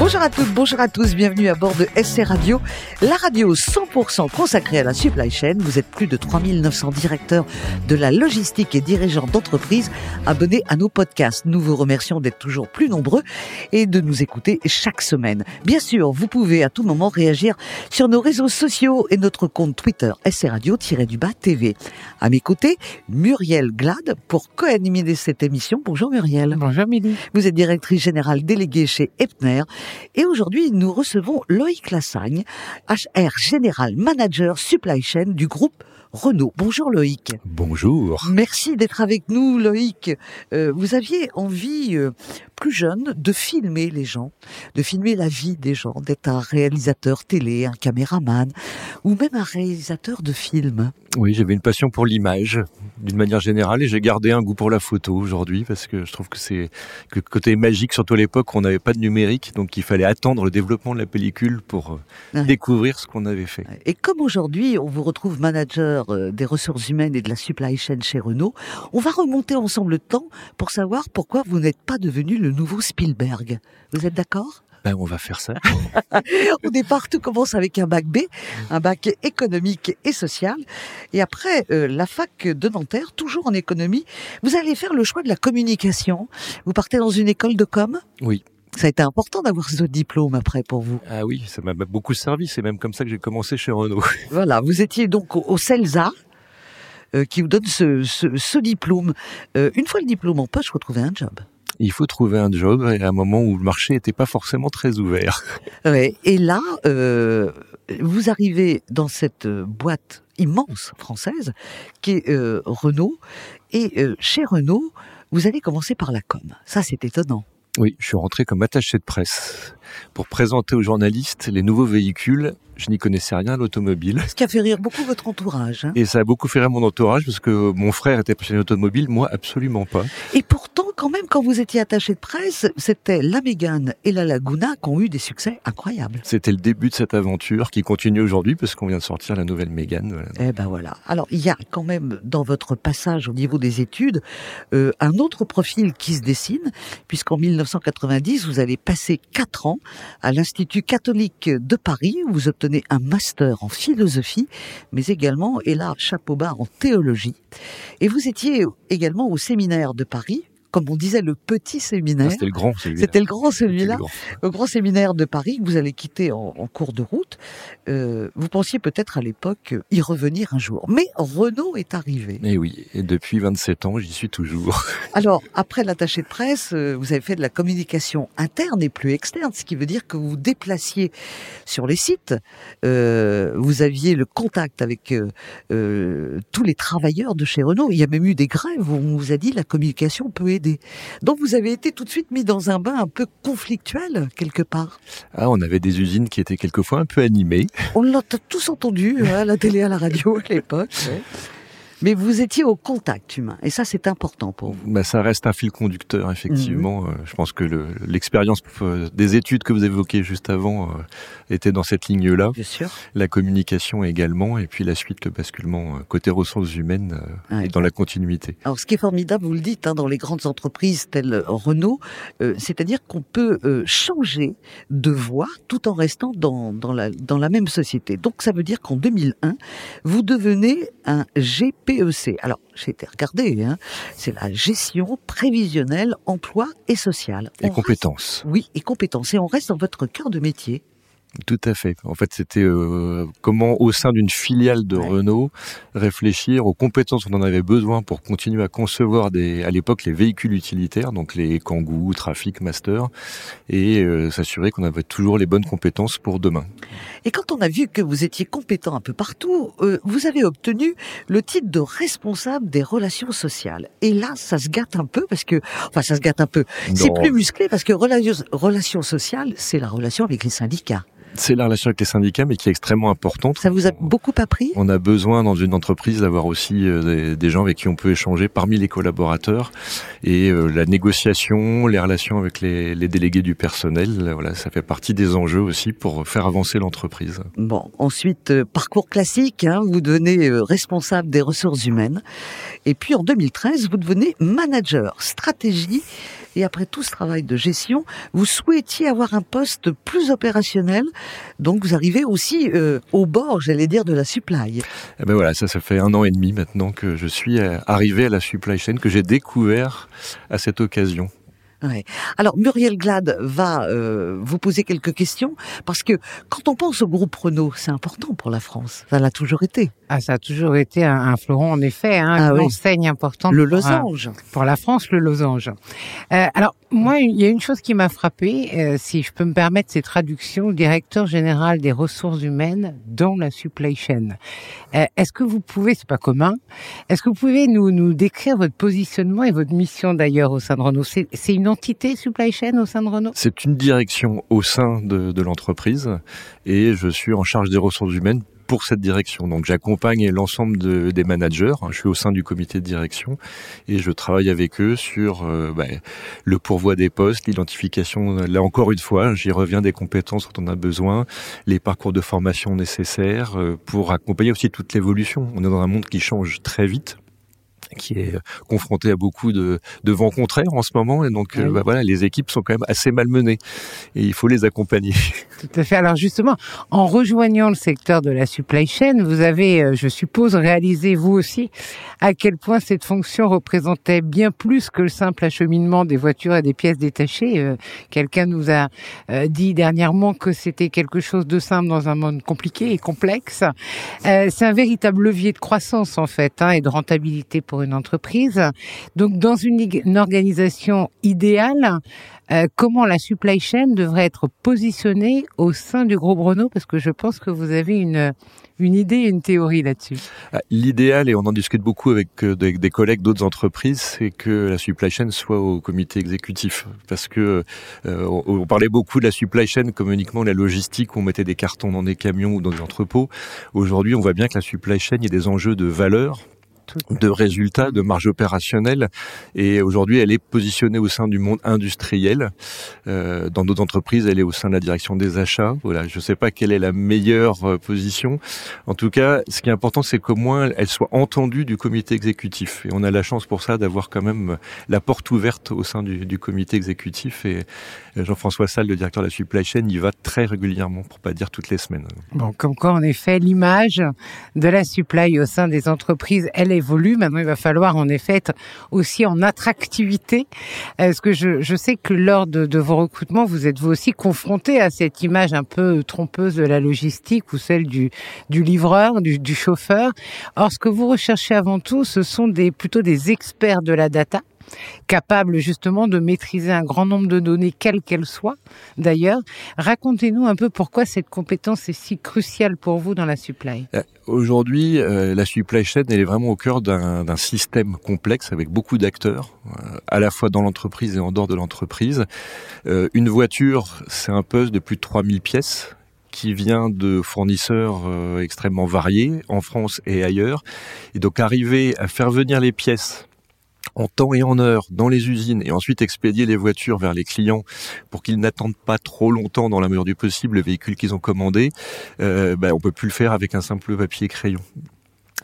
Bonjour à toutes, bonjour à tous, bienvenue à bord de SC Radio, la radio 100% consacrée à la supply chain. Vous êtes plus de 3900 directeurs de la logistique et dirigeants d'entreprise abonnés à nos podcasts. Nous vous remercions d'être toujours plus nombreux et de nous écouter chaque semaine. Bien sûr, vous pouvez à tout moment réagir sur nos réseaux sociaux et notre compte Twitter SC Radio-du-bas TV. À mes côtés, Muriel Glad pour co-animer cette émission. Bonjour Muriel. Bonjour Midi. Vous êtes directrice générale déléguée chez Epner et aujourd'hui, nous recevons Loïc Lassagne, HR Général Manager Supply Chain du groupe Renault. Bonjour Loïc. Bonjour. Merci d'être avec nous Loïc. Euh, vous aviez envie, euh, plus jeune, de filmer les gens, de filmer la vie des gens, d'être un réalisateur télé, un caméraman, ou même un réalisateur de films. Oui, j'avais une passion pour l'image, d'une manière générale, et j'ai gardé un goût pour la photo aujourd'hui, parce que je trouve que c'est que le côté magique, surtout à l'époque où on n'avait pas de numérique, donc il fallait attendre le développement de la pellicule pour euh, Ouais. découvrir ce qu'on avait fait. Et comme aujourd'hui, on vous retrouve manager euh, des ressources humaines et de la supply chain chez Renault, on va remonter ensemble le temps pour savoir pourquoi vous n'êtes pas devenu le nouveau Spielberg. Vous êtes d'accord? Ben, on va faire ça. Au départ, tout commence avec un bac B, un bac économique et social. Et après, euh, la fac de Nanterre, toujours en économie, vous allez faire le choix de la communication. Vous partez dans une école de com? Oui. Ça a été important d'avoir ce diplôme après pour vous. Ah oui, ça m'a beaucoup servi. C'est même comme ça que j'ai commencé chez Renault. Voilà, vous étiez donc au, CELSA, euh, qui vous donne ce, ce, ce diplôme. Euh, une fois le diplôme en poche, vous trouvez un job. Il faut trouver un job à un moment où le marché n'était pas forcément très ouvert. Ouais, et là, euh, vous arrivez dans cette boîte immense française qui est euh, Renault. Et euh, chez Renault, vous allez commencer par la com. Ça, c'est étonnant. Oui, je suis rentré comme attaché de presse pour présenter aux journalistes les nouveaux véhicules. Je n'y connaissais rien à l'automobile. Ce qui a fait rire beaucoup votre entourage. hein. Et ça a beaucoup fait rire mon entourage parce que mon frère était passionné automobile, moi absolument pas. Et pourtant, quand même, quand vous étiez attaché de presse, c'était la Mégane et la Laguna qui ont eu des succès incroyables. C'était le début de cette aventure qui continue aujourd'hui parce qu'on vient de sortir la nouvelle Mégane. voilà. Eh ben voilà. Alors il y a quand même dans votre passage au niveau des études euh, un autre profil qui se dessine, puisqu'en 1990 vous allez passer quatre ans à l'Institut catholique de Paris où vous obtenez un master en philosophie, mais également et là chapeau bas en théologie. Et vous étiez également au séminaire de Paris, comme on disait le petit Ah, séminaire. C'était le grand, celui-là. C'était le grand C'était le celui-là grand. séminaire de Paris que vous allez quitter en, en cours de route, euh, vous pensiez peut-être à l'époque y revenir un jour. Mais Renault est arrivé. Et oui, et depuis 27 ans, j'y suis toujours. Alors, après l'attaché de presse, euh, vous avez fait de la communication interne et plus externe, ce qui veut dire que vous vous déplaciez sur les sites, euh, vous aviez le contact avec euh, euh, tous les travailleurs de chez Renault. Il y a même eu des grèves où on vous a dit la communication peut aider. Donc vous avez été tout de suite mis dans un bain un peu conflictuel, quelque part. Ah, on avait des usines qui étaient quelquefois un peu animées. On l'a tous entendu hein, à la télé, à la radio à l'époque. Mais vous étiez au contact humain, et ça c'est important pour vous. Bah, ça reste un fil conducteur, effectivement. Euh, Je pense que le- l'expérience euh, des études que vous évoquiez juste avant euh, était dans cette ligne-là. Bien sûr. La communication également, et puis la suite, le basculement côté ressources humaines euh, est dans la continuité. Alors ce qui est formidable, vous le dites, hein, dans les grandes entreprises telles Renault, euh, c'est-à-dire qu'on peut changer de voie tout en restant dans, dans, la, dans la même société. Donc ça veut dire qu'en 2001, vous devenez un GPEC. Alors j'ai été regardé, hein, c'est la gestion prévisionnelle, emploi et sociale. Et On compétences. Oui, et compétences. Et on reste dans votre cœur de métier. Tout à fait. En fait, c'était euh, comment, au sein d'une filiale de Ouais. Renault, réfléchir aux compétences dont on en avait besoin pour continuer à concevoir des, à l'époque, les véhicules utilitaires, donc les Kangoo, Trafic, Master, et euh, s'assurer qu'on avait toujours les bonnes compétences pour demain. Et quand on a vu que vous étiez compétent un peu partout, euh, vous avez obtenu le titre de responsable des relations sociales. Et là, ça se gâte un peu parce que, enfin, ça se gâte un peu. C'est plus musclé parce que relations, relations sociales, c'est la relation avec les syndicats. C'est la relation avec les syndicats, mais qui est extrêmement importante. Ça vous a beaucoup appris? On a besoin dans une entreprise d'avoir aussi euh, des, gens avec qui on peut échanger parmi les collaborateurs et euh, la négociation, les relations avec les, délégués du personnel. Voilà, ça fait partie des enjeux aussi pour faire avancer l'entreprise. Bon, ensuite euh, parcours classique, hein, vous devenez responsable des ressources humaines et puis en 2013 vous devenez manager stratégie et après tout ce travail de gestion, vous souhaitiez avoir un poste plus opérationnel. Donc vous arrivez aussi euh, au bord, j'allais dire, de la supply. Eh ben voilà, ça, ça fait un an et demi maintenant que je suis euh, arrivé à la supply chain, que j'ai découvert à cette occasion. Ouais. Alors Muriel Glad va euh, vous poser quelques questions parce que quand on pense au groupe Renault, c'est important pour la France. Ça l'a toujours été. Ah, ça a toujours été un, un fleuron en effet, hein, ah, une enseigne importante. Le losange. Pour, la France, le losange. Euh, alors moi, il y a une chose qui m'a frappé, euh, si je peux me permettre ces traductions, directeur général des ressources humaines dans la supply chain. Euh, est-ce que vous pouvez, c'est pas commun, est-ce que vous pouvez nous nous décrire votre positionnement et votre mission d'ailleurs au sein de Renault? C'est une supply chain au sein de Renault C'est une direction au sein de, l'entreprise et je suis en charge des ressources humaines pour cette direction. Donc j'accompagne l'ensemble de, des managers. Je suis au sein du comité de direction et je travaille avec eux sur euh, bah, le pourvoi des postes, l'identification. Là encore une fois, j'y reviens des compétences dont on a besoin, les parcours de formation nécessaires euh, pour accompagner aussi toute l'évolution. On est dans un monde qui change très vite qui est confronté à beaucoup de, de vents contraires en ce moment et donc euh, bah voilà les équipes sont quand même assez malmenées et il faut les accompagner. Tout à fait. Alors justement, en rejoignant le secteur de la supply chain, vous avez, euh, je suppose, réalisé vous aussi à quel point cette fonction représentait bien plus que le simple acheminement des voitures et des pièces détachées. Euh, quelqu'un nous a dit dernièrement que c'était quelque chose de simple dans un monde compliqué et complexe. C'est un véritable levier de croissance en fait hein, et de rentabilité pour une entreprise. Donc, dans une, organisation idéale, euh, comment la supply chain devrait être positionnée au sein du groupe Renault? Parce que je pense que vous avez une, une idée une théorie là-dessus. Ah, l'idéal, et on en discute beaucoup avec euh, des, collègues d'autres entreprises, c'est que la supply chain soit au comité exécutif. Parce que euh, on, parlait beaucoup de la supply chain comme uniquement la logistique, où on mettait des cartons dans des camions ou dans des entrepôts. Aujourd'hui, on voit bien que la supply chain, il y a des enjeux de valeur de résultats, de marge opérationnelle. Et aujourd'hui, elle est positionnée au sein du monde industriel. Euh, dans d'autres entreprises, elle est au sein de la direction des achats. Voilà, je ne sais pas quelle est la meilleure euh, position. En tout cas, ce qui est important, c'est qu'au moins elle soit entendue du comité exécutif. Et on a la chance pour ça d'avoir quand même la porte ouverte au sein du, comité exécutif. Et euh, Jean-François Salle, le directeur de la supply chain, y va très régulièrement, pour pas dire toutes les semaines. Bon, comme quoi, en effet, l'image de la supply au sein des entreprises, elle est évolue. Maintenant, il va falloir en effet être aussi en attractivité. Est-ce que je, sais que lors de, vos recrutements, vous êtes vous aussi confronté à cette image un peu trompeuse de la logistique ou celle du, livreur, du, chauffeur. Or, ce que vous recherchez avant tout, ce sont plutôt des experts de la data capable justement de maîtriser un grand nombre de données, quelles qu'elles soient d'ailleurs. Racontez-nous un peu pourquoi cette compétence est si cruciale pour vous dans la supply. Euh, aujourd'hui, euh, la supply chain, elle est vraiment au cœur d'un système complexe avec beaucoup d'acteurs, euh, à la fois dans l'entreprise et en dehors de l'entreprise. une voiture, c'est un puzzle de plus de 3000 pièces qui vient de fournisseurs extrêmement variés en France et ailleurs. Et donc arriver à faire venir les pièces en temps et en heure dans les usines et ensuite expédier les voitures vers les clients pour qu'ils n'attendent pas trop longtemps dans la mesure du possible le véhicule qu'ils ont commandé, euh, ben, on peut plus le faire avec un simple papier crayon.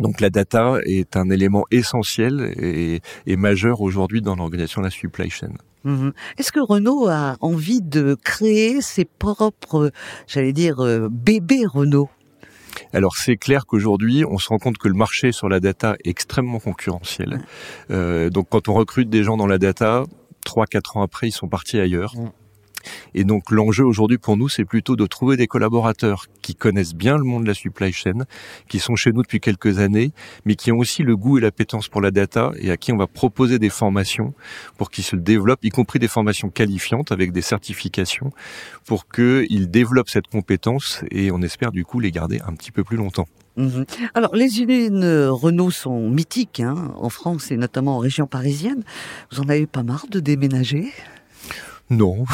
Donc la data est un élément essentiel et, majeur aujourd'hui dans l'organisation de la supply chain. Mhm. Est-ce que Renault a envie de créer ses propres, j'allais dire, euh, bébés Renault? Alors c'est clair qu'aujourd'hui, on se rend compte que le marché sur la data est extrêmement concurrentiel. Euh, donc quand on recrute des gens dans la data, trois quatre ans après, ils sont partis ailleurs. Et donc l'enjeu aujourd'hui pour nous, c'est plutôt de trouver des collaborateurs qui connaissent bien le monde de la supply chain, qui sont chez nous depuis quelques années, mais qui ont aussi le goût et l'appétence pour la data et à qui on va proposer des formations pour qu'ils se développent, y compris des formations qualifiantes avec des certifications, pour qu'ils développent cette compétence et on espère du coup les garder un petit peu plus longtemps. Mhm. Alors, les usines Renault sont mythiques hein, en France et notamment en région parisienne. Vous en avez pas marre de déménager? Non.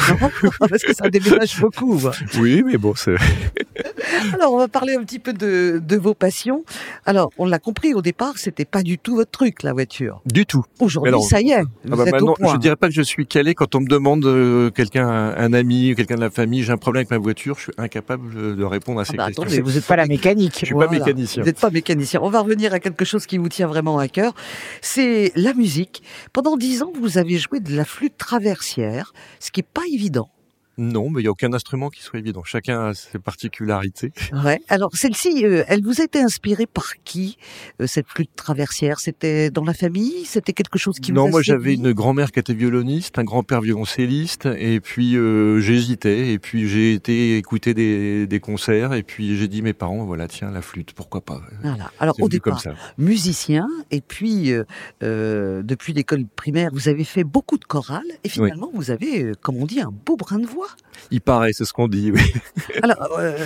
parce que ça déménage beaucoup. Oui, mais bon, c'est... Alors, on va parler un petit peu de, de vos passions. Alors, on l'a compris au départ, c'était pas du tout votre truc, la voiture. Du tout. Aujourd'hui, Alors, ça y est. Ah Vous bah êtes maintenant, au point. je dirais pas que je suis calé quand on me demande euh, quelqu'un, un, ami, quelqu'un de la famille, j'ai un problème avec ma voiture, je suis incapable de répondre à ces Ah bah, questions. attendez, vous êtes Pas la mécanique. Je suis Voilà. pas mécanicien. Vous n'êtes pas mécanicien. On va revenir à quelque chose qui vous tient vraiment à cœur. C'est la musique. Pendant dix ans, vous avez joué de la flûte traversière, ce qui est pas évident. Non, mais il y a aucun instrument qui soit évident. Chacun a ses particularités. Ouais. Alors celle-ci, euh, elle vous a été inspirée par qui euh, cette flûte traversière? C'était dans la famille? C'était quelque chose qui vous non, moi j'avais une grand-mère qui était violoniste, un grand-père violoncelliste, et puis euh, j'hésitais, et puis j'ai été écouter des, des concerts, et puis j'ai dit à mes parents, voilà, tiens, la flûte, pourquoi pas? Voilà. Alors au comme départ, ça. musicien, et puis depuis l'école primaire, vous avez fait beaucoup de chorales, et finalement vous avez, comme on dit, un beau brin de voix. Il paraît, c'est ce qu'on dit. Oui. Alors, euh,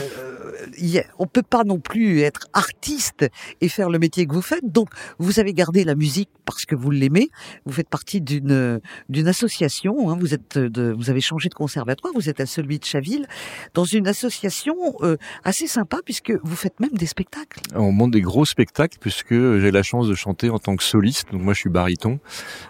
a- on peut pas non plus être artiste et faire le métier que vous faites. Donc, vous avez gardé la musique parce que vous l'aimez. Vous faites partie d'une d'une association. hein. vous êtes de, vous avez changé de conservatoire. Vous êtes à celui de Chaville, dans une association euh, assez sympa puisque vous faites même des spectacles. On monte des gros spectacles puisque j'ai la chance de chanter en tant que soliste. Donc moi je suis baryton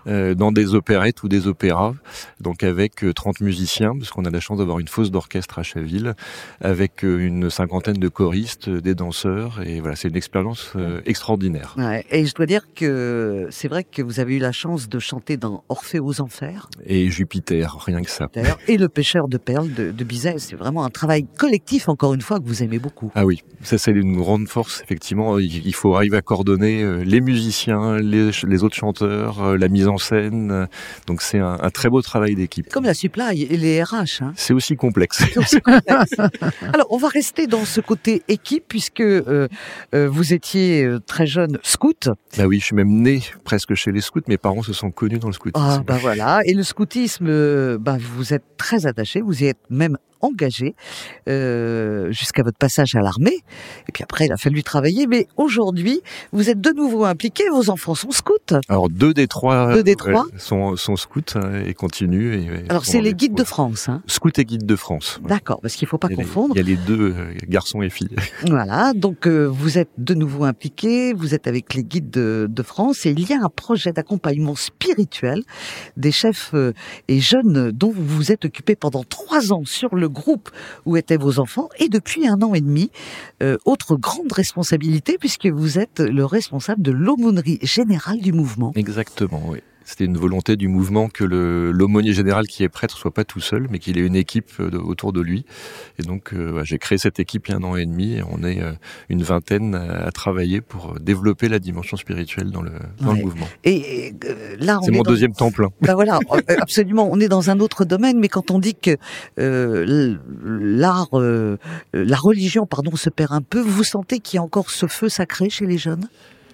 euh, dans des opérettes ou des opéras. Donc avec euh, 30 musiciens parce qu'on a la chance d'avoir une fosse d'orchestre à Chaville avec euh, une cinquantaine de choristes, euh, des danseurs et voilà, c'est une expérience euh, extraordinaire. Ouais, et je dois dire que c'est vrai que vous avez eu la chance de chanter dans Orphée aux Enfers. Et Jupiter, rien que ça. et Le pêcheur de perles de, de Bizet. C'est vraiment un travail collectif, encore une fois, que vous aimez beaucoup. Ah oui, ça c'est une grande force effectivement. Il faut arriver à coordonner les musiciens, les, autres chanteurs, la mise en scène. Donc c'est un, un très beau travail d'équipe. Comme la supply et les RH. Hein. C'est aussi complexe. C'est aussi complexe. Alors, on va rester dans ce côté équipe, puisque euh, euh, vous étiez euh, très jeune scout. Bah oui, je suis même né presque chez les scouts. Mes parents se sont connus dans le scoutisme. Ah, bah voilà. Et le scoutisme, bah, vous êtes très attaché, vous y êtes même engagé euh, jusqu'à votre passage à l'armée. Et puis après, il a fallu travailler. Mais aujourd'hui, vous êtes de nouveau impliqué. Vos enfants sont scouts. Alors deux des trois, Deux des trois euh, sont, sont scouts hein, et continuent. Et, Alors, c'est les guides de France. Hein. Scouts et guides de France. D'accord, parce qu'il faut pas Il les- confondre. Il y a les deux euh, garçons et filles. Voilà, donc euh, vous êtes de nouveau impliqué, vous êtes avec les guides de, de France et il y a un projet d'accompagnement spirituel des chefs et jeunes dont vous vous êtes occupé pendant trois ans sur le groupe où étaient vos enfants et depuis un an et demi, euh, autre grande responsabilité puisque vous êtes le responsable de l'aumônerie générale du mouvement. Exactement, oui. C'était une volonté du mouvement que l'aumônier général qui est prêtre soit pas tout seul, mais qu'il ait une équipe euh, de- autour de lui. Et donc, euh, j'ai créé cette équipe il y a un an et demi, et on est euh, une vingtaine à, à travailler pour développer la dimension spirituelle dans le, dans Ouais. le mouvement. Et euh, là, C'est est mon dans- deuxième temps plein. Ben voilà, absolument. On est dans un autre domaine, mais quand on dit que euh, l'art, euh, la religion, pardon, se perd un peu, vous sentez qu'il y a encore ce feu sacré chez les jeunes?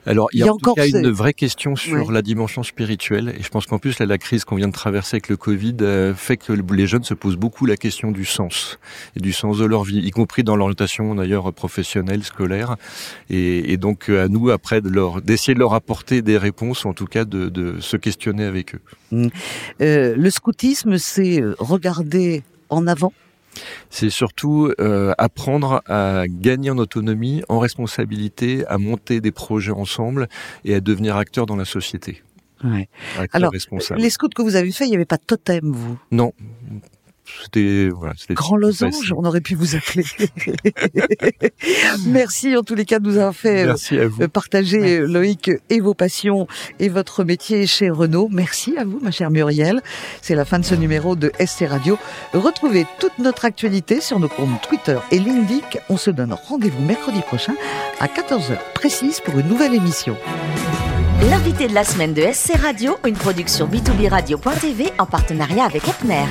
Alors, il y Il a, y a en tout encore cas une vraie question sur Ouais. la dimension spirituelle. Et je pense qu'en plus, là, la crise qu'on vient de traverser avec le Covid euh, fait que les jeunes se posent beaucoup la question du sens et du sens de leur vie, y compris dans l'orientation d'ailleurs professionnelle, scolaire. Et, et donc, euh, à nous, après, d'essayer de leur apporter des réponses, ou en tout cas de, de se questionner avec eux. Euh, Le scoutisme, c'est regarder en avant. C'est surtout euh, apprendre à gagner en autonomie, en responsabilité, à monter des projets ensemble et à devenir acteur dans la société. Ouais. Alors, responsable. Les scouts que vous avez fait, il n'y avait pas de totem, vous? Non. C'était voilà, Grand losange, facile. on aurait pu vous appeler. Merci en tous les cas de nous avoir fait euh, Merci à vous. euh, partager euh, Loïc et vos passions et votre métier chez Renault. Merci à vous, ma chère Muriel. C'est la fin de ce numéro de SC Radio. Retrouvez toute notre actualité sur nos comptes Twitter et LinkedIn. On se donne rendez-vous mercredi prochain à 14h précise pour une nouvelle émission. L'invité de la semaine de SC Radio, une production b2b radio.tv en partenariat avec Epner.